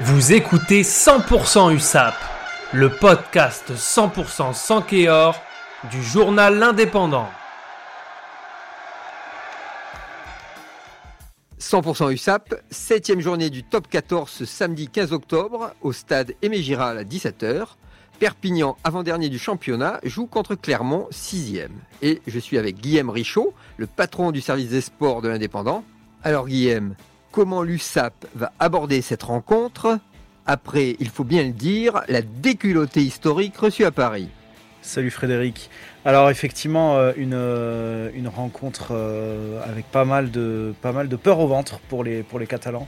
Vous écoutez 100% USAP, le podcast 100% sans Kéor du journal L'Indépendant. 100% USAP, septième journée du top 14 ce samedi 15 octobre au stade Aimé Giral à 17h. Perpignan, avant-dernier du championnat, joue contre Clermont, sixième. Et je suis avec Guillaume Richaud, le patron du service des sports de l'Indépendant. Alors Guillaume, comment l'USAP va aborder cette rencontre après, il faut bien le dire, la déculottée historique reçue à Paris. Salut Frédéric. Alors effectivement, euh, une, euh, une rencontre euh, avec pas mal, de, peur au ventre pour les Catalans,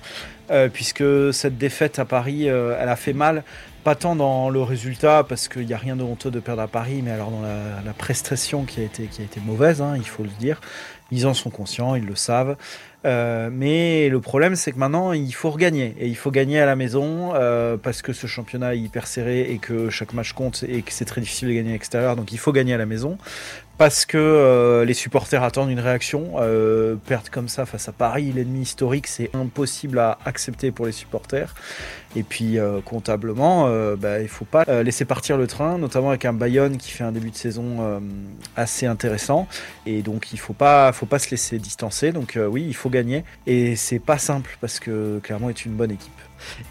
puisque cette défaite à Paris, elle a fait mal, pas tant dans le résultat, parce qu'il n'y a rien de honteux de perdre à Paris, mais alors dans la, prestation qui a été, mauvaise, hein, il faut le dire. Ils en sont conscients, ils le savent. Euh, mais le problème, c'est que maintenant, il faut regagner. Et il faut gagner à la maison euh, parce que ce championnat est hyper serré et que chaque match compte et que c'est très difficile de gagner à l'extérieur. Donc il faut gagner à la maison parce que euh, les supporters attendent une réaction. Euh, perdre comme ça face à Paris, l'ennemi historique, c'est impossible à accepter pour les supporters. Et puis euh, comptablement, bah, il ne faut pas laisser partir le train, notamment avec un Bayonne qui fait un début de saison assez intéressant. Et donc il ne faut pas, faut pas se laisser distancer. Donc oui, il faut gagner. Et c'est pas simple parce que clairement est une bonne équipe.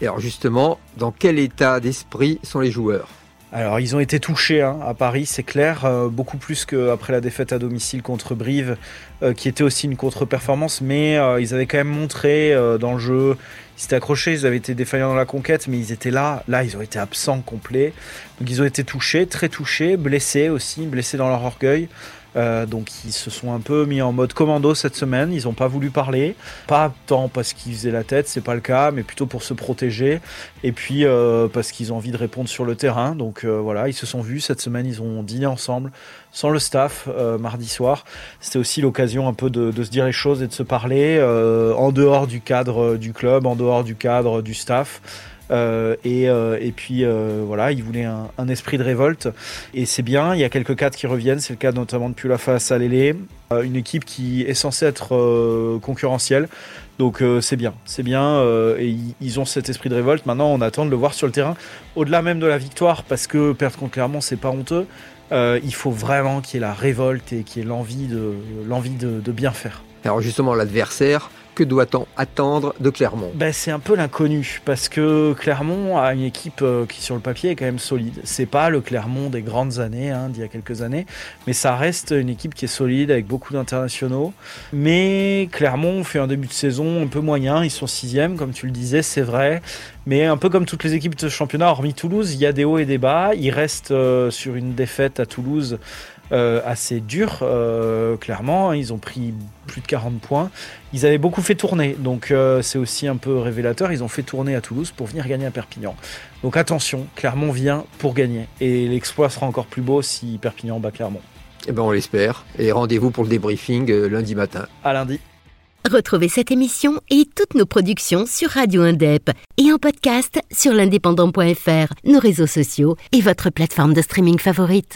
Et alors justement, dans quel état d'esprit sont les joueurs? Alors ils ont été touchés hein, à Paris, c'est clair, euh, beaucoup plus qu'après la défaite à domicile contre Brive, euh, qui était aussi une contre-performance, mais euh, ils avaient quand même montré dans le jeu, ils s'étaient accrochés, ils avaient été défaillants dans la conquête, mais ils étaient là, là ils ont été absents complets, donc ils ont été touchés, très touchés, blessés aussi, blessés dans leur orgueil. Euh, donc ils se sont un peu mis en mode commando cette semaine. Ils n'ont pas voulu parler, pas tant parce qu'ils faisaient la tête, c'est pas le cas, mais plutôt pour se protéger. Et puis euh, parce qu'ils ont envie de répondre sur le terrain. Donc euh, voilà, ils se sont vus cette semaine. Ils ont dîné ensemble sans le staff mardi soir. C'était aussi l'occasion un peu de, se dire les choses et de se parler en dehors du cadre du club, en dehors du cadre du staff. Euh, et, euh, et, puis euh, voilà, il voulait un, esprit de révolte. Et c'est bien, il y a quelques cadres qui reviennent, c'est le cas notamment de Pulafa Salélé, une équipe qui est censée être concurrentielle. Donc c'est bien, c'est bien, et ils ont cet esprit de révolte. Maintenant, on attend de le voir sur le terrain, au-delà même de la victoire, parce que perdre contre Clermont, c'est pas honteux. il faut vraiment qu'il y ait la révolte et qu'il y ait l'envie de bien faire. Alors justement, l'adversaire, que doit-on attendre de Clermont? Ben, C'est un peu l'inconnu, parce que Clermont a une équipe euh, qui sur le papier est quand même solide. C'est pas le Clermont des grandes années, hein, d'il y a quelques années, mais ça reste une équipe qui est solide, avec beaucoup d'internationaux. Mais Clermont fait un début de saison un peu moyen, ils sont sixième, comme tu le disais, c'est vrai. Mais un peu comme toutes les équipes de championnat, hormis Toulouse, il y a des hauts et des bas. Ils restent euh, sur une défaite à Toulouse euh, assez dur, euh, clairement. Ils ont pris plus de 40 points. Ils avaient beaucoup fait tourner, donc euh, c'est aussi un peu révélateur. Ils ont fait tourner à Toulouse pour venir gagner à Perpignan. Donc attention, Clermont vient pour gagner. Et l'exploit sera encore plus beau si Perpignan bat Clermont. Eh ben on l'espère. Et rendez-vous pour le débriefing lundi matin. À lundi. Retrouvez cette émission et toutes nos productions sur Radio Indep et en podcast sur l'indépendant.fr, nos réseaux sociaux et votre plateforme de streaming favorite.